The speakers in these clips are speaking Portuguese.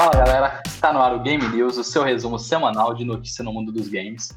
Fala galera, está no ar o Game News, o seu resumo semanal de notícia no mundo dos games.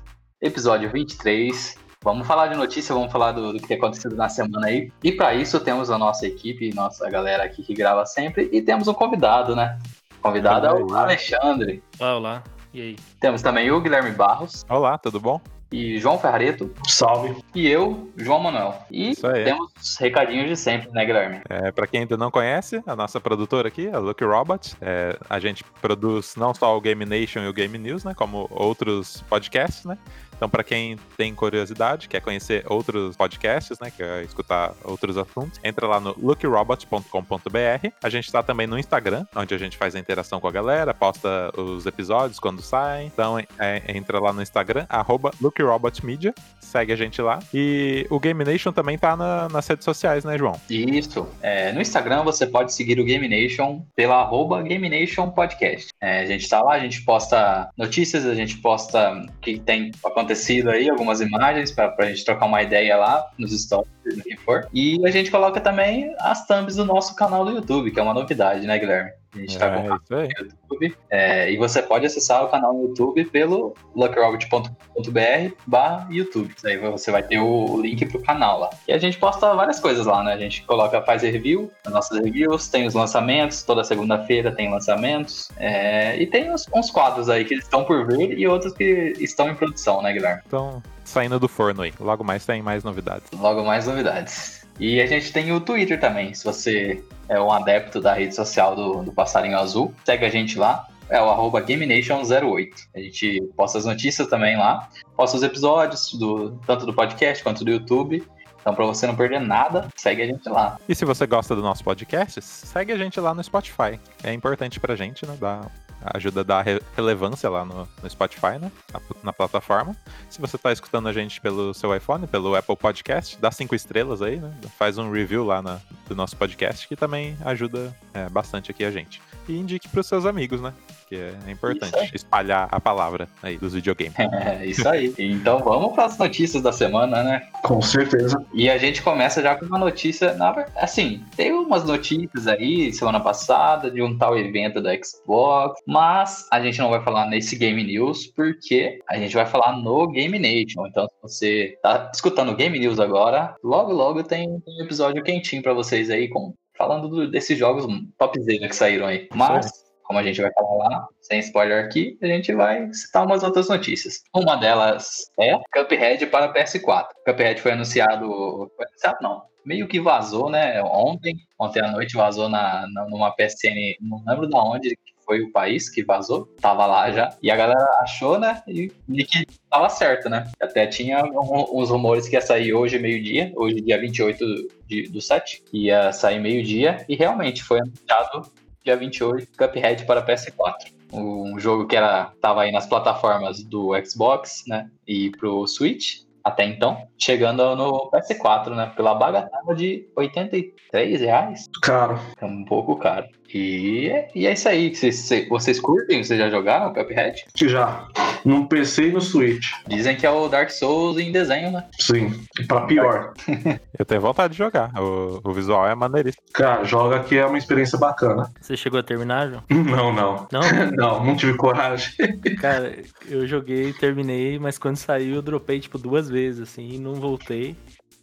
Episódio 23. Vamos falar de notícia, vamos falar do, do que tem acontecido na semana aí. E para isso temos a nossa equipe, nossa galera aqui que grava sempre, e temos um convidado, né? Convidado é o Alexandre. Olá, olá. E aí? Temos também o Guilherme Barros. Olá, tudo bom? E João Ferrareto. Salve. E eu, João Manuel. E temos recadinhos de sempre, né, Guilherme? É, para quem ainda não conhece, a nossa produtora aqui, a Lucky Robot, é, a gente produz não só o Game Nation e o Game News, né, como outros podcasts, né? Então, para quem tem curiosidade, quer conhecer outros podcasts, né, quer escutar outros assuntos, entra lá no lookyrobot.com.br. A gente está também no Instagram, onde a gente faz a interação com a galera, posta os episódios quando saem. Então, é, entra lá no Instagram, arroba lookyrobotmedia, segue a gente lá. E o Game Nation também tá na, nas redes sociais, né, João? Isso. É, no Instagram você pode seguir o Game Nation pela arroba Game Nation Podcast. É, a gente tá lá, a gente posta notícias, a gente posta o que tem acontecido acontecido aí, algumas imagens para a gente trocar uma ideia lá nos stories, no que for. E a gente coloca também as thumbs do nosso canal do YouTube, que é uma novidade, né, Guilherme? A gente está é, com o YouTube. É, e você pode acessar o canal no YouTube pelo luckrobot.com.br barra YouTube. Aí você vai ter o, link pro canal lá. E a gente posta várias coisas lá, né? A gente coloca, faz review, as nossas reviews, tem os lançamentos, toda segunda-feira tem lançamentos. É, e tem uns, uns, quadros aí que estão por vir e outros que estão em produção, né, Guilherme? Estão saindo do forno aí. Logo mais tem mais novidades. Logo mais novidades. E a gente tem o Twitter também. Se você é um adepto da rede social do, do Passarinho Azul, segue a gente lá. É o arroba GameNation08. A gente posta as notícias também lá. Posta os episódios, do, tanto do podcast quanto do YouTube. Então, para você não perder nada, segue a gente lá. E se você gosta do nosso podcast, segue a gente lá no Spotify. É importante pra gente, né? Dar ajuda a dar relevância lá no, no Spotify, né? Na, na, plataforma. Se você está escutando a gente pelo seu iPhone, pelo Apple Podcast, dá cinco estrelas aí, né? Faz um review lá na, do nosso podcast, que também ajuda é, bastante aqui a gente. E indique para os seus amigos, né? Que é, é importante espalhar a palavra aí dos videogames. É, isso aí. Então vamos para as notícias da semana, né? Com certeza. E a gente começa já com uma notícia, na, assim, tem umas notícias aí semana passada de um tal evento da Xbox, mas a gente não vai falar nesse Game News porque a gente vai falar no Game Nation. Então, se você tá escutando o Game News agora, logo logo tem um episódio quentinho para vocês aí com falando do, desses jogos topzera que saíram aí. Mas como a gente vai falar lá, sem spoiler aqui, a gente vai citar umas outras notícias. Uma delas é Cuphead para PS4. Cuphead foi anunciado. Foi anunciado não. Meio que vazou, né? Ontem. Ontem à noite vazou na, na, numa PSN. Não lembro de onde foi o país que vazou, tava lá já. E a galera achou, né? E, que tava certo, né? Até tinha um, uns rumores que ia sair hoje, meio-dia, hoje, dia 28 de, do 7, que ia sair meio-dia, e realmente foi anunciado dia 28, Cuphead para PS4. Um jogo que era tava aí nas plataformas do Xbox, né? E pro Switch até então, chegando no PS4, né? Pela bagatela de 83 reais. Caro. É um pouco caro. E, e é isso aí. Vocês, vocês curtem? Vocês já jogaram o Cuphead? Já. No PC e no Switch. Dizem que é o Dark Souls em desenho, né? Sim. Pra pior. Eu tenho vontade de jogar. O, o visual é maneiríssimo. Cara, joga que é uma experiência bacana. Você chegou a terminar, João? Não, não. Não? não, não tive coragem. Cara, eu joguei, terminei, mas quando saiu eu dropei tipo duas vezes, assim, e não voltei.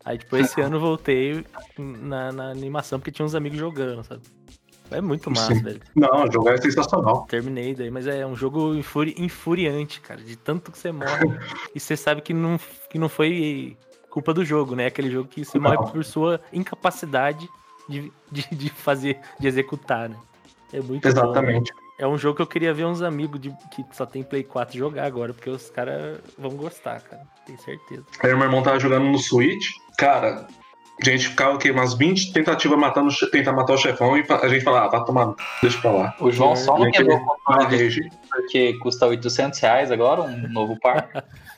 Aí, tipo, esse ano voltei na, na animação porque tinha uns amigos jogando, sabe? É muito massa, Sim. velho. Não, o jogo é sensacional. Terminei daí, mas é um jogo infuri infuriante, cara. De tanto que você morre. e você sabe que não, que não foi culpa do jogo, né? Aquele jogo que você não. morre por sua incapacidade de, de, de, fazer, de executar, né? É muito Exatamente. Bom, É um jogo que eu queria ver uns amigos de, que só tem Play 4 jogar agora, porque os caras vão gostar, cara. Tenho certeza. Aí meu irmão tava jogando no Switch. Cara, a gente ficava o quê? Umas 20 tentativas matando, tentar matar o chefão e a gente falava, ah, vai tomar, deixa pra lá. O João só não quebrou porque custa 800 reais agora, um novo par.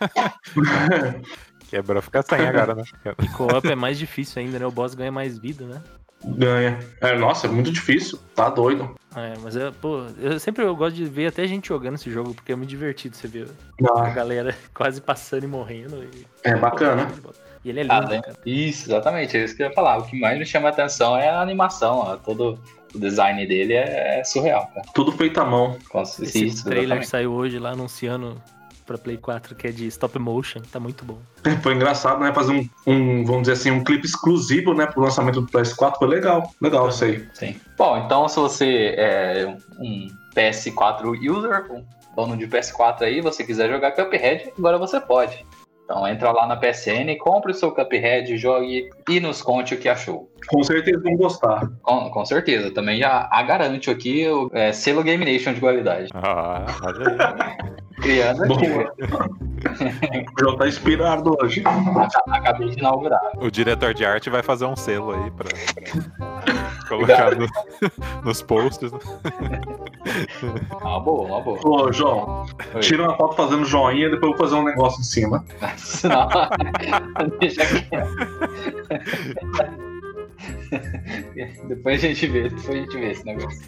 Quebrou, fica sem agora, né? E co-op é mais difícil ainda, né? O boss ganha mais vida, né? Ganha. É, nossa, é muito difícil. Tá doido. É, mas é, pô, eu sempre eu gosto de ver até gente jogando esse jogo, porque é muito divertido você ver ah. a galera quase passando e morrendo. E... É bacana. E ele é lindo, ah, né? Isso, exatamente, é isso que eu ia falar. O que mais me chama a atenção é a animação, ó, todo O design dele é, é surreal, cara. Tudo feito à mão. Esse isso, trailer exatamente. saiu hoje lá anunciando pra Play 4 que é de stop motion. Tá muito bom. Foi engraçado, né? Fazer um, um, vamos dizer assim, um clipe exclusivo, né? Pro lançamento do PS4. Foi legal. Legal isso aí. Sim. Bom, então se você é um PS4 user, um dono de PS4 aí, você quiser jogar Cuphead, agora você pode. Então entra lá na PSN, compre o seu Cuphead, jogue e nos conte o que achou. Com certeza vão gostar. Com, com certeza, também já a garanto aqui o é, selo Game Nation de qualidade. Ah, olha aí. Criando aqui. João tá inspirado hoje. Aca- Acabei de inaugurar. O diretor de arte vai fazer um selo aí pra, pra colocar no- nos posts. né? Uma boa, uma boa. Ô, João, Oi. tira uma foto fazendo joinha, depois eu vou fazer um negócio em cima. Deixa depois a gente vê, depois a gente vê esse negócio.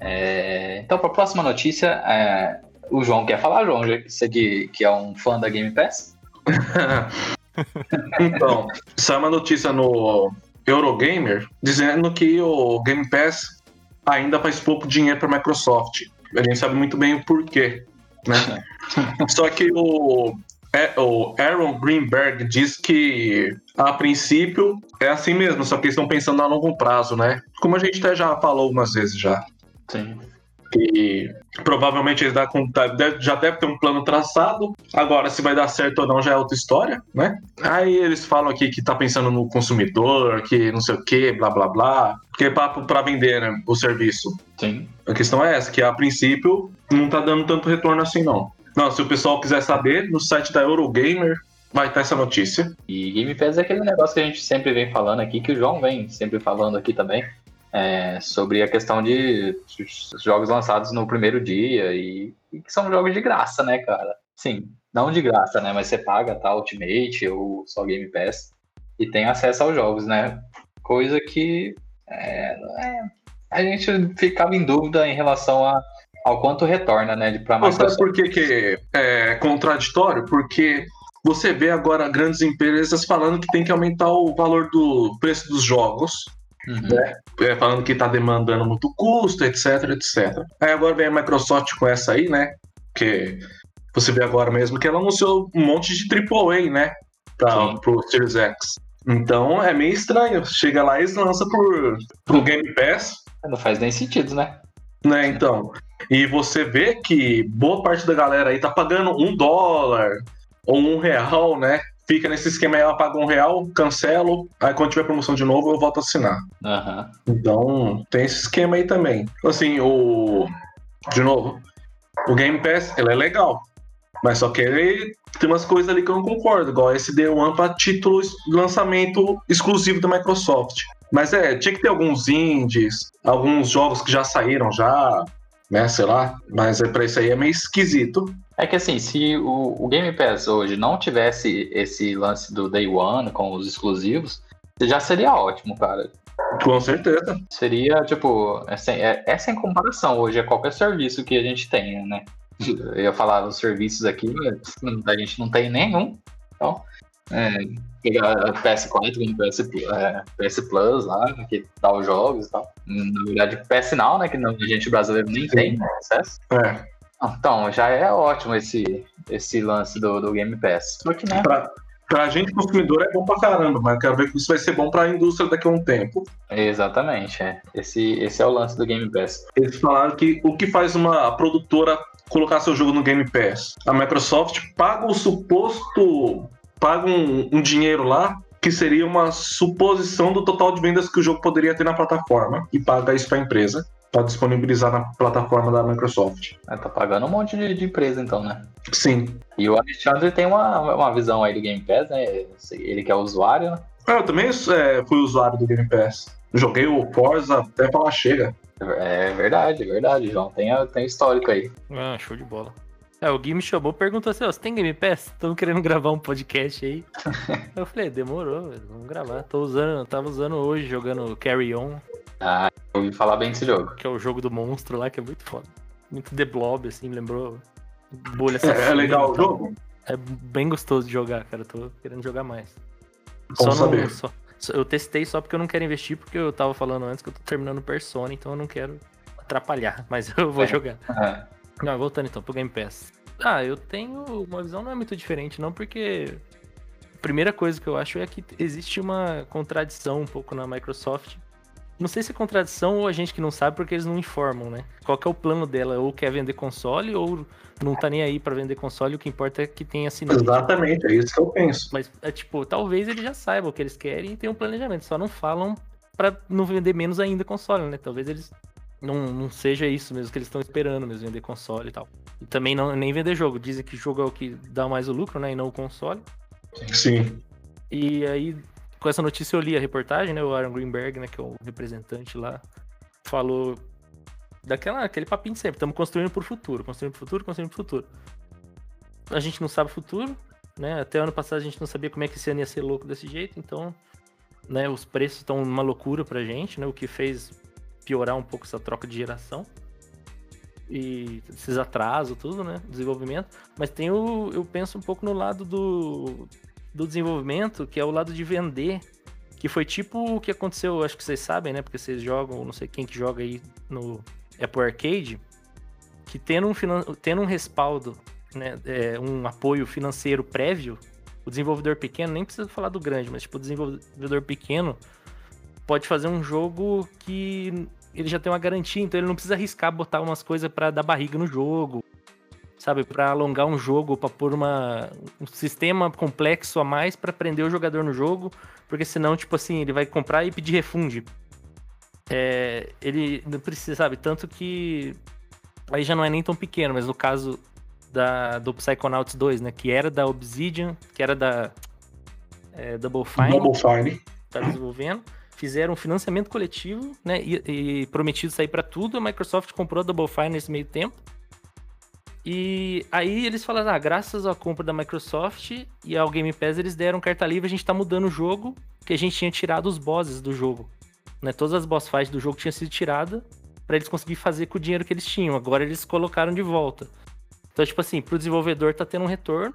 É, então, para a próxima notícia, é, o João quer falar, João, você que, que é um fã da Game Pass. Então, saiu uma notícia no Eurogamer dizendo que o Game Pass ainda faz pouco dinheiro para a Microsoft. A gente sabe muito bem o porquê, né? Só que o, é, o Aaron Greenberg diz que a princípio é assim mesmo, só que eles estão pensando a longo prazo, né? Como a gente até já falou algumas vezes já. Sim. Que provavelmente eles tá- já deve ter um plano traçado. Agora, se vai dar certo ou não já é outra história, né? Aí eles falam aqui que tá pensando no consumidor, que não sei o que, blá blá blá. Que é papo pra vender né, o serviço. Sim. A questão é essa, que a princípio não tá dando tanto retorno assim não. Não, se o pessoal quiser saber, no site da Eurogamer vai estar essa notícia. E Game Pass é aquele negócio que a gente sempre vem falando aqui, que o João vem sempre falando aqui também, é, sobre a questão de jogos lançados no primeiro dia e, e que são jogos de graça, né, cara? Sim, não de graça, né? Mas você paga, tá? Ultimate ou só Game Pass e tem acesso aos jogos, né? Coisa que é, é, a gente ficava em dúvida em relação a, ao quanto retorna, né? De, pra Mas sabe Microsoft. por que, que é contraditório? Porque você vê agora grandes empresas falando que tem que aumentar o valor do preço dos jogos, Uhum. é, falando que está demandando muito custo, etc, etc. Aí agora vem a Microsoft com essa aí, né? Que você vê agora mesmo que ela anunciou um monte de AAA, né? Pra, pro Series X. Então é meio estranho. Chega lá e lançam por, pro Game Pass, Não faz nem sentido, né? né? Então. E você vê que boa parte da galera aí tá pagando um dólar ou um real, né? Fica nesse esquema aí, ela paga um real, cancelo, aí quando tiver promoção de novo eu volto a assinar. Aham. Então, tem esse esquema aí também. Assim, o. De novo, o Game Pass, ele é legal. Mas só que ele tem umas coisas ali que eu não concordo, igual Day One pra título de lançamento exclusivo da Microsoft. Mas é, tinha que ter alguns indies, alguns jogos que já saíram já, né, sei lá. Mas é, pra isso aí é meio esquisito. É que assim, se o, o Game Pass hoje não tivesse esse lance do Day One com os exclusivos, já seria ótimo, cara. Com certeza. Seria, tipo, é sem, é, é sem comparação hoje a qualquer serviço que a gente tenha, né? Eu ia falar dos serviços aqui, mas a gente não tem nenhum. Então, é, pegar a PS4, tem PS, é, PS Plus lá, que dá os jogos e tal. Na verdade, PS Now, né? Que não, a gente brasileiro nem tem acesso. É. Então, já é ótimo esse, esse lance do, do Game Pass. Só que, né? Pra, pra gente consumidor é bom pra caramba, mas eu quero ver que isso vai ser bom pra indústria daqui a um tempo. Exatamente, é. Esse, esse é o lance do Game Pass. Eles falaram que o que faz uma produtora colocar seu jogo no Game Pass? A Microsoft paga o suposto. Paga um, um dinheiro lá que seria uma suposição do total de vendas que o jogo poderia ter na plataforma e paga isso pra empresa para disponibilizar na plataforma da Microsoft. É, Tá pagando um monte de, de empresa, então, né? Sim. E o Alexandre tem uma, uma visão aí do Game Pass, né? Ele que é usuário, né? Ah, Eu também é, fui usuário do Game Pass. Joguei o Forza até falar chega. É verdade, é verdade, João. Tem, tem histórico aí. Ah, show de bola. É, o Gui me chamou, perguntou assim, ó, você tem Game Pass? Estamos querendo gravar um podcast aí. eu falei, demorou, velho, vamos gravar. Tô usando, tava usando hoje, jogando Carry On, Ah, eu ouvi falar bem desse jogo. que é o jogo do monstro lá, que é muito foda. Muito The Blob, assim, lembrou bolha É, é legal o jogo? É bem gostoso de jogar, cara. Tô querendo jogar mais. Bom Só não, só, Eu testei só porque eu não quero investir, porque eu tava falando antes que eu tô terminando Persona, então eu não quero atrapalhar, mas eu vou É. jogar. É. Não, voltando então pro Game Pass. Ah, eu tenho uma visão não é muito diferente, não, porque a primeira coisa que eu acho é que existe uma contradição um pouco na Microsoft. Não sei se é contradição ou a gente que não sabe porque eles não informam, né? Qual que é o plano dela? Ou quer vender console ou não tá nem aí pra vender console, o que importa é que tenha assinante. Exatamente, é isso que eu penso. Mas é tipo, talvez eles já saibam o que eles querem e tenham um planejamento, só não falam pra não vender menos ainda console, né? Talvez eles não, não seja isso mesmo que eles estão esperando mesmo, vender console e tal. E também não, nem vender jogo. Dizem que jogo é o que dá mais o lucro, né? E não o console. Sim. E aí, com essa notícia eu li a reportagem, né? O Aaron Greenberg, né? Que é o representante lá, falou daquela aquele papinho de sempre. Estamos construindo pro futuro, construindo pro futuro, construindo pro futuro. A gente não sabe o futuro, né? Até ano passado a gente não sabia como é que esse ano ia ser louco desse jeito, então, né? Os preços estão uma loucura pra gente, né? O que fez piorar um pouco essa troca de geração. E esses atrasos, tudo, né? Desenvolvimento. Mas tem o. Eu penso um pouco no lado do, do desenvolvimento, que é o lado de vender. Que foi tipo o que aconteceu, acho que vocês sabem, né? Porque vocês jogam, não sei quem que joga aí no Apple Arcade, que tendo um, tendo um respaldo, né? é, um apoio financeiro prévio, o desenvolvedor pequeno, nem precisa falar do grande, mas tipo, o desenvolvedor pequeno pode fazer um jogo que ele já tem uma garantia, então ele não precisa arriscar botar umas coisas pra dar barriga no jogo, sabe? Pra alongar um jogo, pra pôr uma, um sistema complexo a mais pra prender o jogador no jogo, porque senão, tipo assim, ele vai comprar e pedir refund. É, ele não precisa, sabe? Tanto que aí já não é nem tão pequeno, mas no caso da, do Psychonauts 2, né? Que era da Obsidian, que era da é, Double Fine Double Fine. tá desenvolvendo, fizeram um financiamento coletivo, né? E, e prometido sair para tudo. A Microsoft comprou a Double Fine nesse meio tempo. E aí eles falaram, ah, graças à compra da Microsoft e ao Game Pass, eles deram carta livre, a gente tá mudando o jogo, que a gente tinha tirado os bosses do jogo. Né? Todas as boss fights do jogo tinham sido tiradas para eles conseguirem fazer com o dinheiro que eles tinham. Agora eles colocaram de volta. Então, tipo assim, pro desenvolvedor tá tendo um retorno.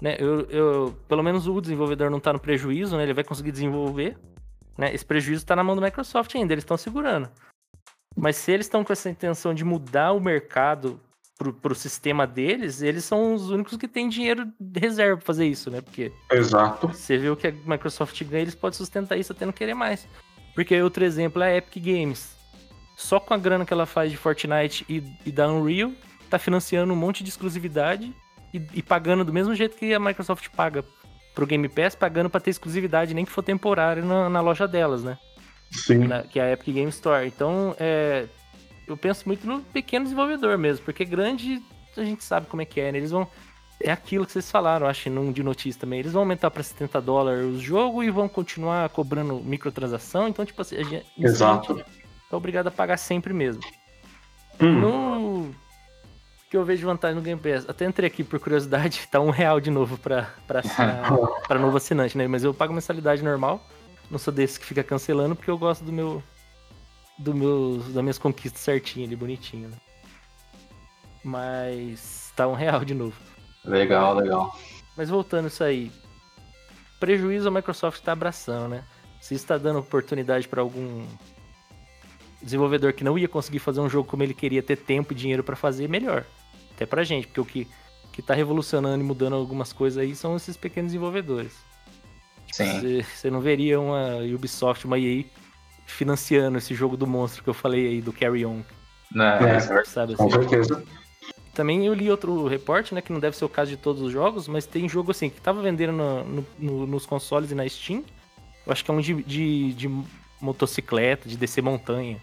Né? Eu, eu, pelo menos o desenvolvedor não tá no prejuízo, né? Ele vai conseguir desenvolver. Né? Esse prejuízo tá na mão do Microsoft ainda, eles estão segurando. Mas se eles estão com essa intenção de mudar o mercado pro, pro sistema deles, eles são os únicos que têm dinheiro de reserva pra fazer isso, né? Porque Exato. você vê o que a Microsoft ganha, eles podem sustentar isso até não querer mais. Porque outro exemplo é a Epic Games. Só com a grana que ela faz de Fortnite e, e da Unreal, tá financiando um monte de exclusividade e, e pagando do mesmo jeito que a Microsoft paga pro Game Pass, pagando pra ter exclusividade, nem que for temporário na, na loja delas, né? Sim. Na- que é a Epic Game Store. Então, é, eu penso muito no pequeno desenvolvedor mesmo, porque grande a gente sabe como é que é, né? Eles vão. É aquilo que vocês falaram, acho, num de notícia também. Eles vão aumentar pra 70 dólares o jogo e vão continuar cobrando microtransação. Então, tipo assim, a gente, Exato. é obrigado a pagar sempre mesmo. Hum, No que eu vejo vantagem no Game Pass, até entrei aqui por curiosidade, tá um real de novo pra, pra, assinar, pra novo assinante, né? Mas eu pago mensalidade normal. Não sou desse que fica cancelando porque eu gosto do meu. Do meus, das minhas conquistas certinho ali, bonitinho, né? Mas tá um real de novo. Legal, legal. Mas voltando isso aí. Prejuízo a Microsoft tá abraçando, né? Se está dando oportunidade para algum desenvolvedor que não ia conseguir fazer um jogo como ele queria, ter tempo e dinheiro para fazer, melhor. Até pra gente, porque o que, que tá revolucionando e mudando algumas coisas aí são esses pequenos desenvolvedores. Sim. Você você não veria uma Ubisoft, uma EA financiando esse jogo do monstro que eu falei aí, do Carry On, Né, É. é sabe? com Assim. certeza. Também eu li outro reporte, né? Que não deve ser o caso de todos os jogos, mas tem jogo assim que tava vendendo no- no- no- nos consoles e na Steam. Eu acho que é um de, de, de motocicleta, de descer montanha.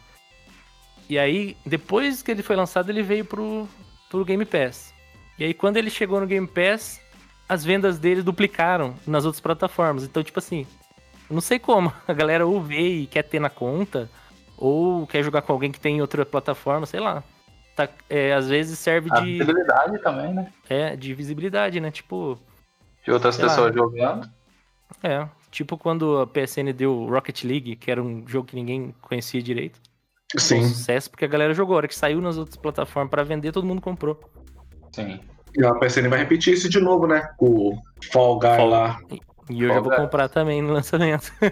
E aí, depois que ele foi lançado, ele veio pro, pro Game Pass. E aí, quando ele chegou no Game Pass, as vendas dele duplicaram nas outras plataformas. Então, tipo assim, não sei como. A galera ou vê e quer ter na conta, ou quer jogar com alguém que tem em outra plataforma, sei lá. Tá, é, às vezes serve A de, visibilidade também, né? é, de visibilidade, né? Tipo, De outras Sei lá. pessoas jogando. é. Tipo quando a PSN deu Rocket League, que era um jogo que ninguém conhecia direito. Foi um Sim. sucesso porque a galera jogou. A hora que saiu nas outras plataformas pra vender, todo mundo comprou. Sim. E a PSN vai repetir isso de novo, né? O Fall Guy Fall- lá. E eu já vou Folga- comprar também no lançamento.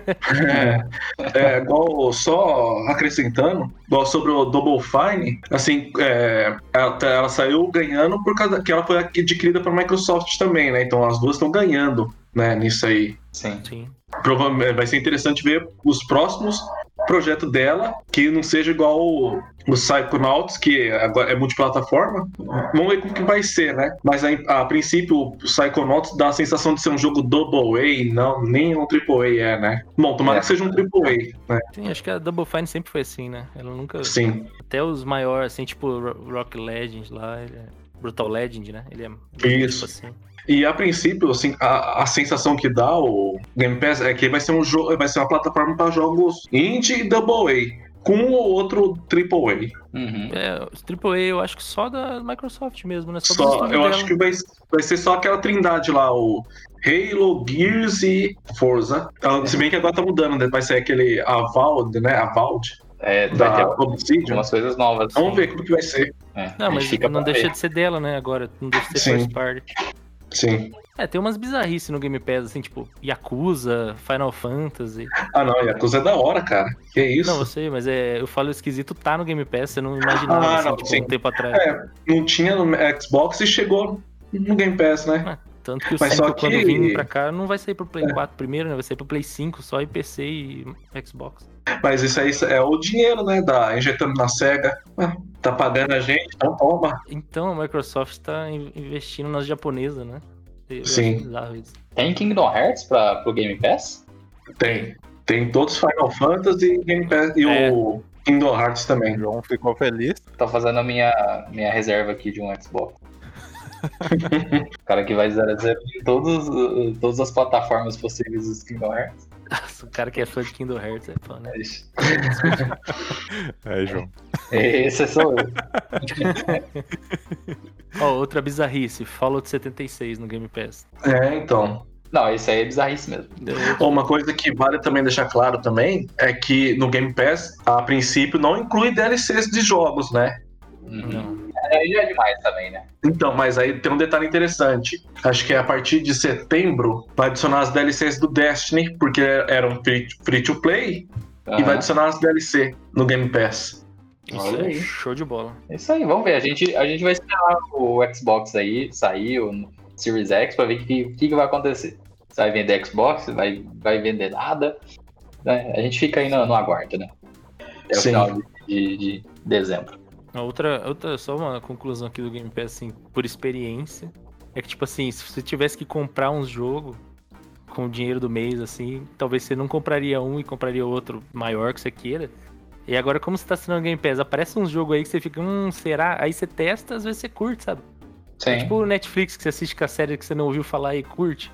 É, é, igual, só acrescentando, igual sobre o Double Fine, assim, é, ela, ela saiu ganhando por causa que ela foi adquirida pela Microsoft também, né? Então as duas estão ganhando, né, nisso aí. Sim. Sim. Provavelmente vai ser interessante ver os próximos projetos dela, que não seja igual o, o Psychonauts, que agora é multiplataforma. Vamos ver como que vai ser, né? Mas a, a princípio o Psychonauts dá a sensação de ser um jogo Double A, não, nem um Triple A é, né? Bom, tomara É. que seja um Triple A, né? Sim, acho que a Double Fine sempre foi assim, né? Ela nunca. Sim. Até os maiores, assim, tipo Ro- Rock Legend lá, ele é Brutal Legend, né? Ele é. Isso. Tipo assim. E a princípio, assim, a, a sensação que dá o Game Pass é que vai ser um jogo, vai ser uma plataforma para jogos indie e Double A, com um ou outro Triple A. Uhum. É, os AAA eu acho que só da Microsoft mesmo, né? Só, Só, eu dela. acho que vai, vai ser só aquela trindade lá, o Halo, Gears e Forza. Ah, Se bem que agora tá mudando, né? vai ser aquele Avald, né? Avald, É, vai da ter Obsidian. algumas coisas novas. Vamos ver como que vai ser. É, Não, mas fica não deixa ver. de ser dela, né? Agora, não deixa de ser Sim. first party. Sim. É, tem umas bizarrices no Game Pass, assim, tipo Yakuza, Final Fantasy. Ah, não, Yakuza é da hora, cara. Que isso? Não, eu sei, mas é, eu falo esquisito tá no Game Pass, você não imaginava, Ah, assim, não, tipo, sim. um tempo atrás. É, não tinha no Xbox e chegou no Game Pass, né? Tanto que o Mas 5, só que- quando vir pra cá, não vai sair pro Play 4 primeiro, né? Vai sair pro Play 5, só e PC e Xbox. Mas isso aí é o dinheiro, né? Da, injetando na SEGA. Ah, tá pagando a gente, então toma. Então a Microsoft tá in- investindo nas japonesas, né? Eu Sim. Tem Kingdom Hearts pra, pro Game Pass? Tem. Tem todos os Final Fantasy Game Pass, e É. o Kingdom Hearts O também. João ficou feliz. Tô fazendo a minha, minha reserva aqui de um Xbox. O cara que vai 0 a 0 em todos, todas as plataformas possíveis dos Kingdom Hearts. Nossa, o cara que é fã de Kingdom Hearts é fã, né? É, João. Esse sou eu. Ó, outra bizarrice, Fallout 76 no Game Pass. É, então. Não, esse aí é bizarrice mesmo. Uma coisa que vale também deixar claro também é que no Game Pass, a princípio, não inclui DLCs de jogos, né? Uhum. Não. Aí já é demais também, né? Então, mas aí tem um detalhe interessante. Acho que a partir de setembro vai adicionar as DLCs do Destiny, porque eram free, free to play, e vai adicionar as DLC no Game Pass. Isso Olha é aí. show de bola. Isso aí, vamos ver. A gente, a gente vai esperar o Xbox aí sair, o Series X, pra ver o que, que, que vai acontecer. Se vai vender Xbox, vai, vai vender nada. né? A gente fica aí no, no aguardo, né? Até o Sim. final de, de dezembro. Outra, outra, só uma conclusão aqui do Game Pass, assim, por experiência, é que, tipo assim, se você tivesse que comprar uns jogos com o dinheiro do mês, assim, talvez você não compraria um e compraria outro maior que você queira. E agora, como você tá assinando o Game Pass, aparece uns jogos aí que você fica, hum, será? Aí você testa, às vezes você curte, sabe? É Sim. tipo o Netflix, que você assiste com a série que você não ouviu falar e curte.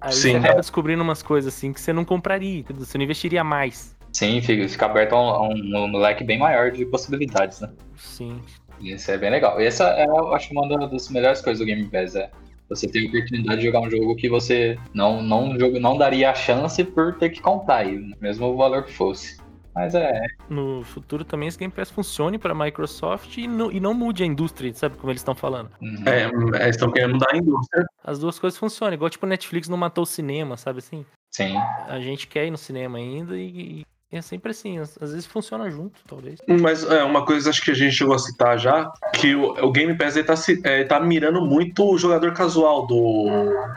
Aí Sim. você acaba descobrindo umas coisas assim que você não compraria, entendeu? você não investiria mais. Sim, fica, fica aberto a um, a um leque bem maior de possibilidades, né? Sim. Isso é bem legal. E essa é, eu acho, uma da- das melhores coisas do Game Pass, é você ter a oportunidade de jogar um jogo que você não, não, jogo, não daria a chance por ter que comprar, aí, mesmo o valor que fosse. Mas é, No futuro também esse Game Pass funcione pra Microsoft e, não- e não mude a indústria, sabe como eles estão falando? uhum. É, é, eles estão querendo mudar a indústria. As duas coisas funcionam, igual tipo o Netflix não matou o cinema, sabe assim? sim. A gente quer ir no cinema ainda e, e é sempre assim, às, às vezes funciona junto, talvez. Mas é, uma coisa acho que a gente chegou a citar já, que o, o Game Pass ele tá, se- é, tá mirando muito o jogador casual do,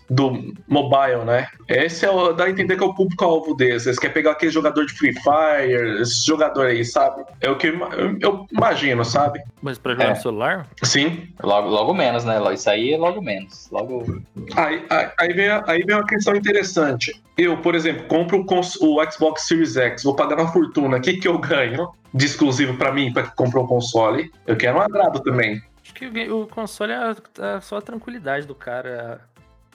do mobile, né? Esse é o, dá a entender que é o público-alvo deles. Eles querem pegar aquele jogador de Free Fire, esse jogador aí, sabe? É o que eu, eu- imagino, sabe? Mas pra jogar É. no celular, Sim. Logo, logo menos, né? Isso aí é logo menos. Logo. Aí, aí, aí vem, a- aí vem uma questão interessante. Eu, por exemplo, compro o, o Xbox Series X, vou pagar uma fortuna. O que, que eu ganho de exclusivo pra mim, pra que comprou o console? Eu quero um agrado também. acho que o, console é, a- é só a tranquilidade do cara,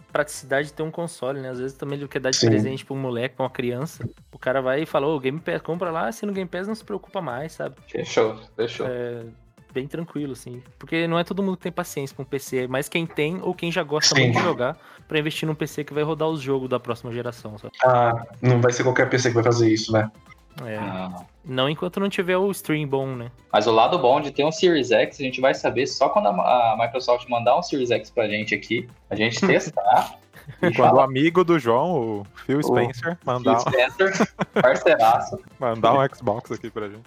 a praticidade de ter um console, né? Às vezes também ele quer dar de Sim. presente pra um moleque, pra uma criança. O cara vai e fala, ô, Game Pass, compra lá, assina o Game Pass, não se preocupa mais, sabe? Fechou, fechou. É bem tranquilo, assim. Porque não é todo mundo que tem paciência com um PC, mas quem tem ou quem já gosta Sim. muito de jogar pra investir num PC que vai rodar os jogos da próxima geração, sabe? Ah, não vai ser qualquer PC que vai fazer isso, né? É, Ah. não enquanto não tiver o stream bom, né? Mas o lado bom de ter um Series X, a gente vai saber só quando a, Microsoft mandar um Series X pra gente aqui, a gente testar E Quando o amigo do João, o Phil Spencer, mandar, Phil Spencer, parceiraço. mandar um Xbox aqui pra gente.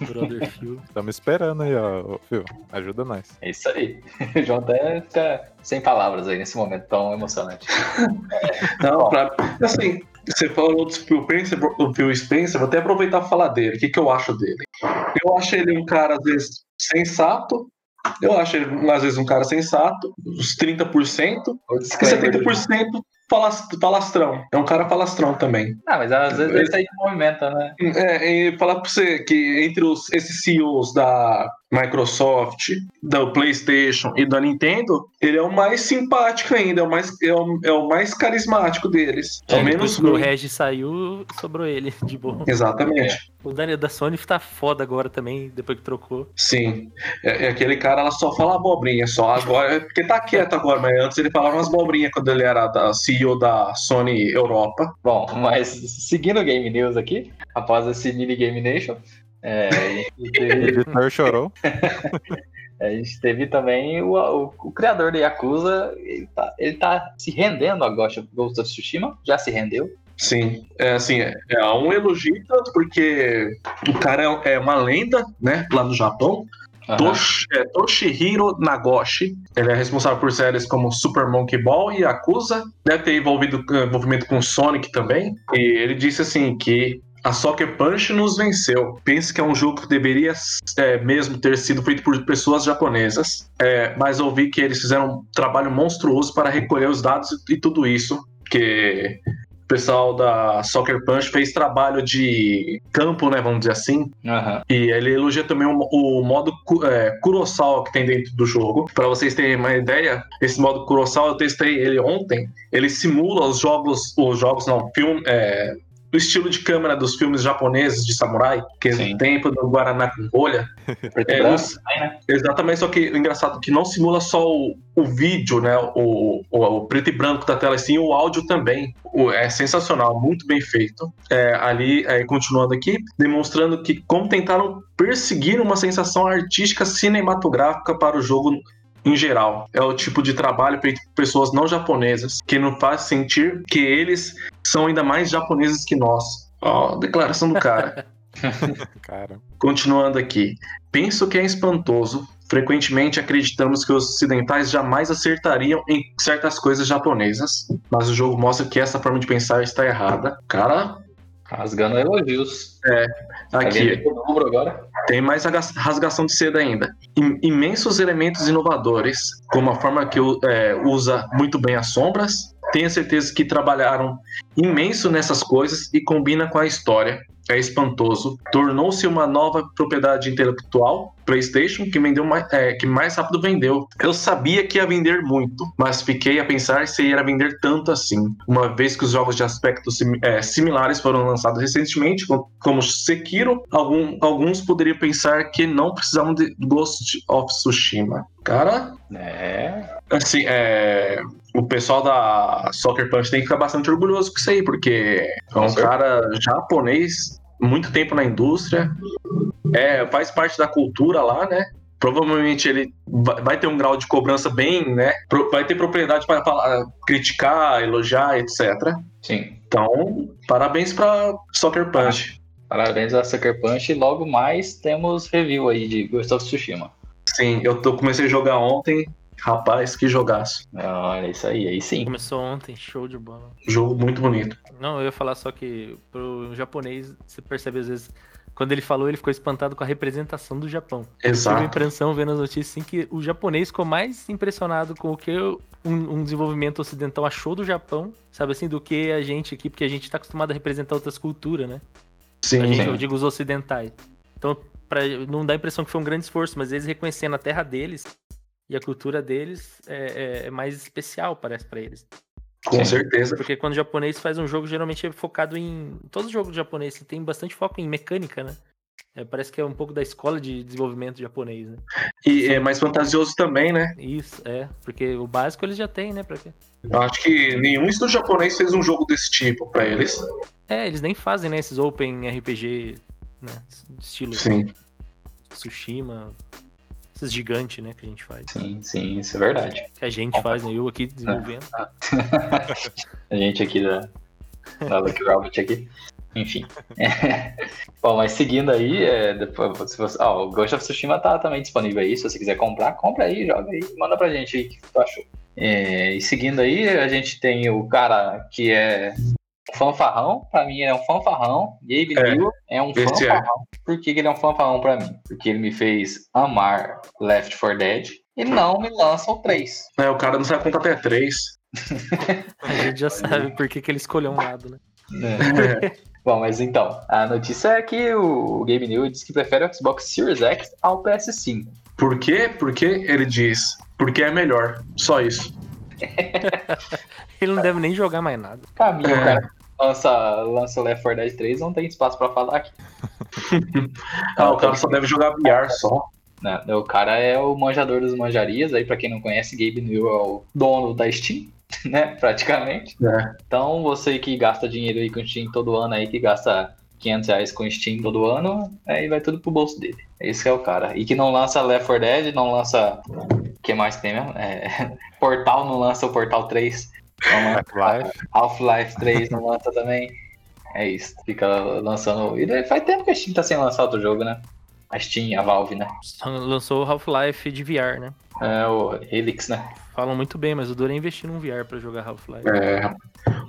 Brother Phil. Estamos esperando aí, ó, Phil. Ajuda nós. É isso aí. O João até fica sem palavras aí nesse momento tão emocionante. Não, pra, assim, você falou do Phil Spencer, do Phil Spencer, vou até aproveitar e falar dele. O que, que eu acho dele? Eu acho ele um cara, às vezes, sensato. Eu acho ele, às vezes, um cara sensato, uns 30%, O e disclaimer do- 70% falas- falastrão. É um cara falastrão também. Ah, mas às vezes ele sai de movimento, né? É, e falar pra você que entre os, esses CEOs da Microsoft, do PlayStation e da Nintendo, ele é o mais simpático ainda, é o mais, é o, é o mais carismático deles. É, Ao depois menos o Regis saiu, sobrou ele, de boa. Exatamente. O Daniel da Sony tá foda agora também, depois que trocou. Sim. É, é aquele cara, ela só fala abobrinha, só agora. é Porque tá quieto agora, mas antes ele falava umas abobrinhas quando ele era da CEO da Sony Europa. Bom, mas seguindo o Game News aqui, após esse mini Game Nation, é, O editor chorou. a gente teve também o, o- o criador da Yakuza, ele tá, ele tá se rendendo a Ghost of, Ghost of Tsushima, já se rendeu. Sim, é assim, é, é um elogio tanto porque o cara é, é uma lenda, né, lá no Japão. Tosh- é, Toshihiro Nagoshi. Ele é responsável por séries como Super Monkey Ball e Yakuza. Deve ter envolvido, envolvimento com Sonic também. E ele disse assim que a Soccer Punch nos venceu. Penso que é um jogo que deveria eh, mesmo ter sido feito por pessoas japonesas. Eh, mas ouvi que eles fizeram um trabalho monstruoso para recolher os dados e tudo isso. Que o pessoal da Soccer Punch fez trabalho de campo, né? Vamos dizer assim. Aham. E ele elogia também o, o modo é, Kurosawa que tem dentro do jogo. Para vocês terem uma ideia, esse modo Kurosawa eu testei ele ontem. Ele simula os jogos, os jogos não, filme, é, o estilo de câmera dos filmes japoneses de samurai, que é Sim. do tempo do Guaraná com e É, os- né? Exatamente, só que o engraçado é que não simula só o, o vídeo, né? O, o, o preto e branco da tela, sim, o áudio também. O- é sensacional, muito bem feito. É, ali, é, continuando aqui, demonstrando que como tentaram perseguir uma sensação artística cinematográfica para o jogo em geral. É o tipo de trabalho feito por pessoas não japonesas, que nos faz sentir que eles são ainda mais japoneses que nós. Ó, declaração do cara. Cara, Continuando aqui. Penso que é espantoso. Frequentemente acreditamos que os ocidentais jamais acertariam em certas coisas japonesas, mas o jogo mostra que essa forma de pensar está errada. Cara, Rasgando elogios. Tá aqui agora? Tem mais rasgação de seda ainda. Im- imensos elementos inovadores, como a forma que é, usa muito bem as sombras. Tenho certeza que trabalharam imenso nessas coisas e combina com a história. É espantoso. Tornou-se uma nova propriedade intelectual, PlayStation, que vendeu mais, é, que mais rápido vendeu. Eu sabia que ia vender muito, mas fiquei a pensar se ia vender tanto assim. Uma vez que os jogos de aspectos sim- é, similares foram lançados recentemente, com- como Sekiro, algum- alguns poderiam pensar que não precisavam de Ghost of Tsushima. Cara, É. assim, é, o pessoal da Soccer Punch tem que ficar bastante orgulhoso com isso aí, porque é um cara japonês, muito tempo na indústria, é, faz parte da cultura lá, né? Provavelmente ele vai ter um grau de cobrança bem, né? Vai ter propriedade para falar, criticar, elogiar, etc. Sim. Então, parabéns para Soccer Punch. Parabéns a Sucker Punch. E logo mais temos review aí de Ghost of Tsushima. Sim, eu tô, comecei a jogar ontem. Rapaz, que jogaço. Olha, isso aí, aí sim. Começou ontem, show de bola. Jogo muito bonito. Não, eu ia falar só que pro japonês, você percebe às vezes, quando ele falou, ele ficou espantado com a representação do Japão. Tive a Exato. impressão, vendo as notícias, assim, que o japonês ficou mais impressionado com o que um, um desenvolvimento ocidental achou do Japão, sabe assim, do que a gente aqui, porque a gente tá acostumado a representar outras culturas, né? Sim, gente, eu digo os ocidentais. Então, pra, não dá a impressão que foi um grande esforço, mas eles reconhecendo a terra deles e a cultura deles é, é- é mais especial, parece, pra eles. com Sim. certeza. Porque quando o japonês faz um jogo, geralmente é focado em. Todo jogo japonês assim, tem bastante foco em mecânica, né? É, parece que é um pouco da escola de desenvolvimento japonês, né? E é mais fantasioso também, né? Isso, é. Porque o básico eles já têm, né? Pra quê? Eu acho que nenhum estúdio japonês fez um jogo desse tipo pra eles. É, eles nem fazem, né? Esses Open RPG, né? Estilo Sim. Tsushima, esses gigantes, né, que a gente faz. Sim, sim, isso é verdade. Que a gente faz, né? Eu aqui desenvolvendo. a gente aqui da, da Lucky Robot aqui. Enfim. Bom, mas seguindo aí, é, depois, se você, ó, o Ghost of Tsushima tá também disponível aí. Se você quiser comprar, compra aí, joga aí, manda pra gente aí o que tu achou. É, e seguindo aí, a gente tem o cara que é fanfarrão, pra mim é um fanfarrão. Gabe É, New é um esse é. fanfarrão. Por que, que ele é um fanfarrão pra mim? Porque ele me fez amar Left 4 Dead e não me lança o 3. É, o cara não sabe contar até três. A gente já sabe por que, que ele escolheu um lado, né? É. Bom, mas então, a notícia é que o Game New diz que prefere o Xbox Series X ao PS5. Por quê? Porque ele diz. Porque é melhor. Só isso. Ele não deve nem jogar mais nada. Caminho, É. o cara lança, lança o Left 4 Dead 3, não tem espaço pra falar aqui. Ah, o cara só deve jogar VR só. Né? O cara é o manjador das manjarias, aí pra quem não conhece, Gabe New é o dono da Steam, né, praticamente. É. Então, você que gasta dinheiro aí com Steam todo ano, aí que gasta 500 reais com Steam todo ano, aí vai tudo pro bolso dele. Esse é o cara. E que não lança Left 4 Dead, não lança... O que mais que tem mesmo? É... Portal não lança o Portal 3. Half-Life. Half-Life 3 não lança também. É isso. Fica lançando... E faz tempo que a Steam tá sem lançar outro jogo, né? A Steam, a Valve, né? Lançou o Half-Life de VR, né? É o Helix, né? Falam muito bem, mas o duro é investir num VR pra jogar Half-Life. É,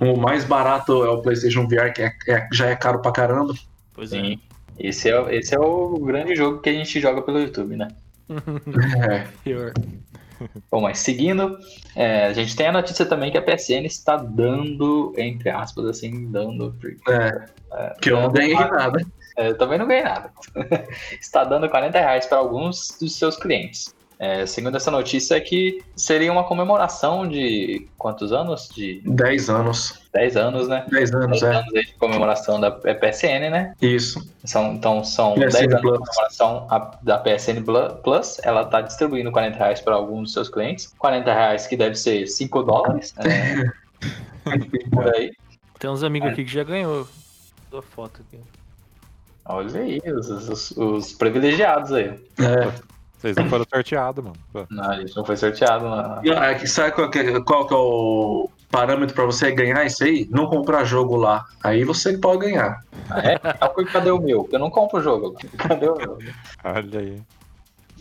o mais barato é o PlayStation VR, que é- é- já é caro pra caramba. Pois é. Sim. Esse é, esse é o grande jogo que a gente joga pelo YouTube, né? É. Pior. Bom, mas seguindo, é, a gente tem a notícia também que a PSN está dando, entre aspas, assim, dando. porque, É. Que eu não ganhei nada. é, eu também não ganhei nada. está dando 40 reais para alguns dos seus clientes. É, segundo essa notícia, é que seria uma comemoração de quantos anos? De 10 anos. 10 anos, né? 10 anos, 10 é. anos aí de comemoração da PSN, né? Isso. São, então são PSN 10 anos de Plus. comemoração a- da PSN Plus. Ela está distribuindo 40 reais para alguns dos seus clientes. 40 reais que deve ser 5 dólares. É, por aí. Tem uns amigos aqui que já ganhou. Dou a foto aqui. Olha aí, os, os- os privilegiados aí. É. Vocês não foram sorteados, mano. Não, a gente não foi sorteado. Não. Não, é Sabe qual que, é, qual que é o parâmetro pra você ganhar isso aí? Não comprar jogo lá. Aí você pode ganhar. Ah, é? Ah, porque Cadê o meu? Eu não compro o jogo. Cadê o meu? Olha aí.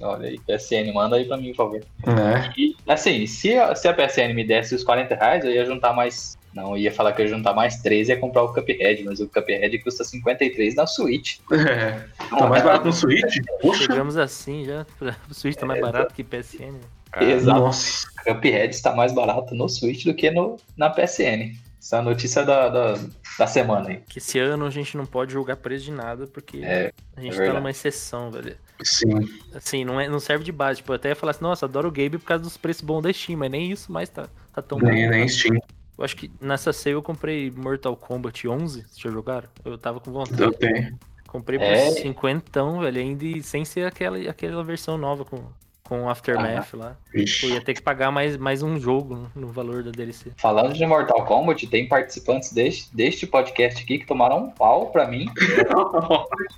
Olha aí, PSN, manda aí pra mim, por favor. É. E, assim, se a, se a PSN me desse os 40 reais, eu ia juntar mais. Não, eu ia falar que eu ia juntar mais 13 e ia comprar o Cuphead, mas o Cuphead custa 53 na Switch. É. Tá mais barato no Switch? Poxa. Chegamos assim já. O Switch tá mais barato que PSN. né? Exato. Nossa. Cuphead está mais barato no Switch do que no, na PSN. Essa é a notícia da, da, da semana aí. Que esse ano a gente não pode jogar preço de nada, porque É, a gente é tá numa exceção, velho. Sim. Assim, não, é, não serve de base. Tipo, eu até ia falar assim, nossa, adoro o Gabe por causa dos preços bons da Steam, mas nem isso mais tá, tá tão bom. Nem, nem Steam. Eu acho que nessa sale eu comprei Mortal Kombat 11, vocês já jogaram? Eu tava com vontade. Eu tenho. Comprei por É. 50, velho, ainda sem ser aquela, aquela versão nova com, com Aftermath lá. Eu Vixe. ia ter que pagar mais, mais um jogo no, valor da DLC. falando de Mortal Kombat, tem participantes deste, deste podcast aqui que tomaram um pau pra mim.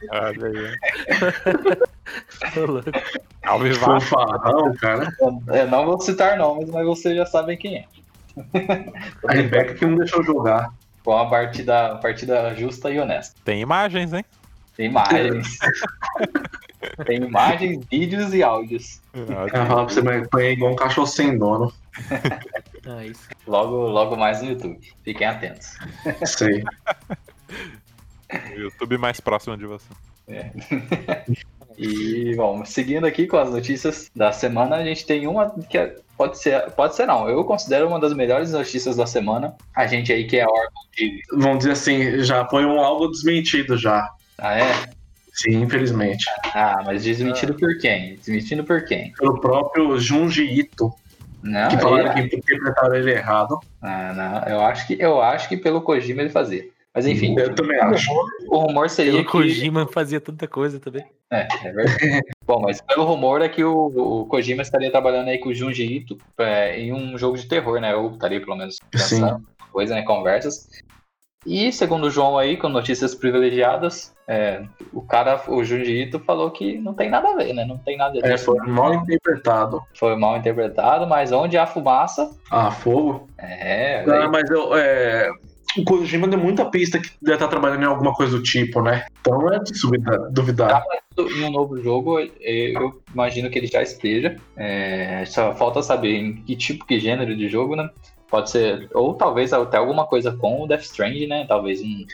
Olha aí. Tô louco. Ao vivar. Fanfarrão, cara. Eu não vou citar nomes, mas vocês já sabem quem é. A Rebeca que não deixou jogar. Foi uma partida, partida justa e honesta. Tem imagens, hein? Tem imagens. tem imagens, vídeos e áudios. Olha Ela fala pra você, mas põe igual um cachorro sem dono. Ah, isso. Logo, logo mais no YouTube. Fiquem atentos. Sei. O YouTube mais próximo de você. E, bom, seguindo aqui com as notícias da semana, a gente tem uma que é- pode ser, pode ser não, eu considero uma das melhores notícias da semana. A gente aí que é órgão de... Vamos dizer assim, já foi um algo desmentido já. Ah, é? Sim, infelizmente. Ah, mas desmentido por quem? Desmentido por quem? Pelo próprio Junji Ito, Não, que falaram ele- que interpretaram ele errado. Ah, não, eu acho que, eu acho que pelo Kojima ele fazia. Mas enfim, Eu também acho. o rumor seria Pelo que... Kojima fazia tanta coisa também. É, é verdade. Bom, mas pelo rumor é que o, o Kojima estaria trabalhando aí com o Junji Ito é, em um jogo de terror, né? Eu estaria pelo menos pensando, coisa, né? Conversas. E segundo o João aí, com notícias privilegiadas, é, o cara, o Junji Ito, falou que não tem nada a ver, né? Não tem nada a ver. É, foi mal interpretado. Foi mal interpretado, mas onde há fumaça. Ah, fogo? É. Ah, mas eu, é, o Kojima deu muita pista que deve estar trabalhando em alguma coisa do tipo, né? Então é de duvidar. Em um novo jogo, eu imagino que ele já esteja. É, só falta saber em que tipo, que gênero de jogo, né? Pode ser, ou talvez até alguma coisa com o Death Stranding, né? Talvez um,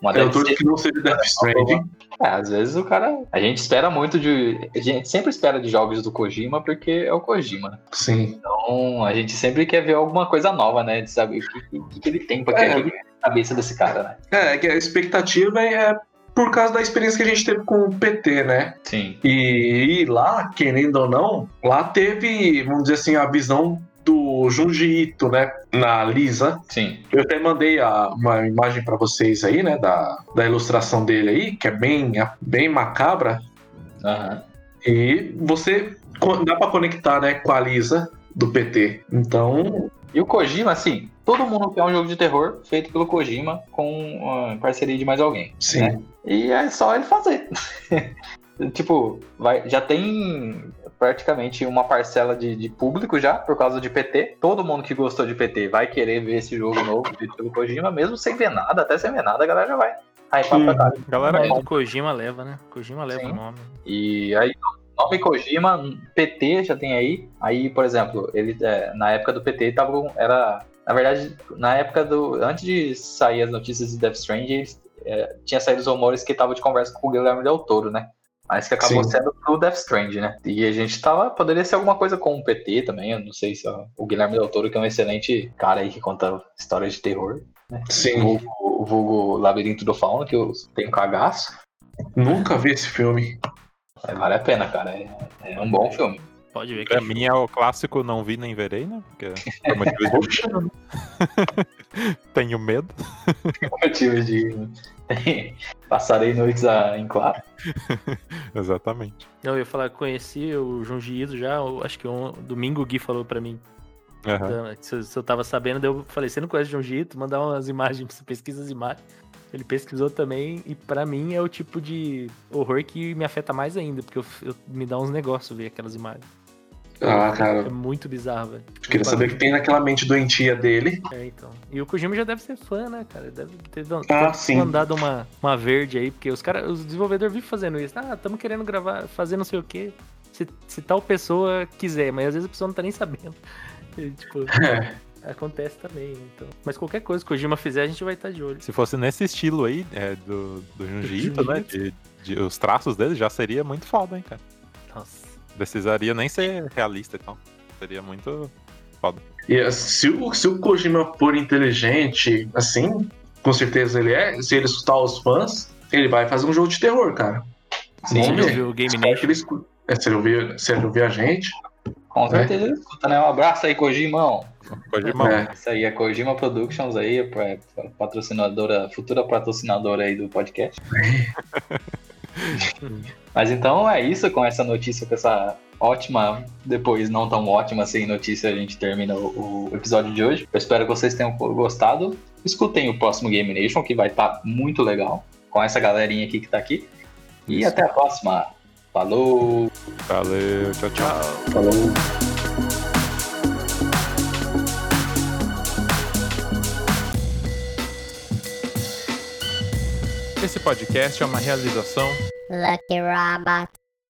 uma Eu torço que não seja Death Stranding. É, às vezes o cara. A gente espera muito de. A gente sempre espera de jogos do Kojima porque é o Kojima, né? Sim. Então a gente sempre quer ver alguma coisa nova, né? De saber o que, que, que ele tem pra é. que cabeça desse cara, né? É, que a expectativa é por causa da experiência que a gente teve com o PT, né? Sim. E, e lá, querendo ou não, lá teve, vamos dizer assim, a visão do Junji Ito, né, na Lisa. Sim. Eu até mandei a, uma imagem para vocês aí, né, da, da ilustração dele aí, que é bem, bem macabra. Uhum. E você dá para conectar, né, com a Lisa do PT. Então. E o Kojima, assim, todo mundo quer um jogo de terror feito pelo Kojima com parceria de mais alguém. Sim. Né? E é só ele fazer. tipo, vai, já tem praticamente uma parcela de, de, público já, por causa de PT. Todo mundo que gostou de PT vai querer ver esse jogo novo feito pelo Kojima, mesmo sem ver nada, até sem ver nada, a galera já vai. Aí, hum, galera, é, o Kojima leva, né? Kojima leva Sim. o nome. E aí, nome Kojima, PT já tem aí. Aí, por exemplo, ele é, na época do PT tava era na verdade, na época do antes de sair as notícias de Death Stranding, é, tinha saído os rumores que tava de conversa com o Guilherme Del Toro, né? Mas que acabou Sim. sendo pro Death Stranding, né? E a gente tava. Poderia ser alguma coisa com o PT também. Eu não sei se ó, o Guilherme Del Toro, que é um excelente cara aí que conta histórias de terror. Né? Sim. O, vulgo Labirinto do Fauno, que eu tenho cagaço. Nunca vi esse filme. É, vale a pena, cara. É, é um bom filme. Pode ver que Pra mim é o clássico não vi nem verei, né? Porque é motivo de... Tenho medo. motivo de. Passarei noites em claro. Exatamente. Não, eu ia falar, conheci o Junji Ito já, acho que um domingo o Gui falou pra mim. Uhum. Se, eu, se, eu tava sabendo, eu falei, você não conhece o Junji Ito? Mandar umas imagens, você pesquisa as imagens. Ele pesquisou também, e para mim é o tipo de horror que me afeta mais ainda, porque eu, eu me dá uns negócios ver aquelas imagens. Ah, cara. É muito bizarro, velho. Queria saber o que tem naquela mente doentia dele. É, então. E o Kojima já deve ser fã, né, cara? Deve ter, ah, ter mandado uma, uma verde aí, porque os caras, os desenvolvedores vivem fazendo isso. Ah, estamos querendo gravar, fazer não sei o quê. Se, se tal pessoa quiser, mas às vezes a pessoa não tá nem sabendo. E, tipo. É. Acontece também, então. Mas qualquer coisa que o Kojima fizer, a gente vai estar de olho. Se fosse nesse estilo aí, é, do, do Junji Ito, né? De, de, os traços dele já seria muito foda, hein, cara. Nossa. Precisaria nem ser realista e tal. Seria muito foda. E se o, se o Kojima for inteligente, assim, com certeza ele é, se ele escutar os fãs, ele vai fazer um jogo de terror, cara. Sim, ele ouviu o Game Nation. Ele é, se, ele ouvir, se ele ouvir a gente. Com é. certeza é. ele escuta, né? Um abraço aí, Kojimão. Kojimão. É. Isso aí é Kojima Productions aí, patrocinadora, futura patrocinadora aí do podcast. Mas então é isso, com essa notícia, com essa ótima, depois não tão ótima assim notícia, a gente termina o, o episódio de hoje. Eu espero que vocês tenham gostado. Escutem o próximo Game Nation, que vai estar tá muito legal, com essa galerinha aqui que tá aqui. E isso. até a próxima. Falou! Valeu, tchau, tchau. Falou! Esse podcast é uma realização Lucky Robot.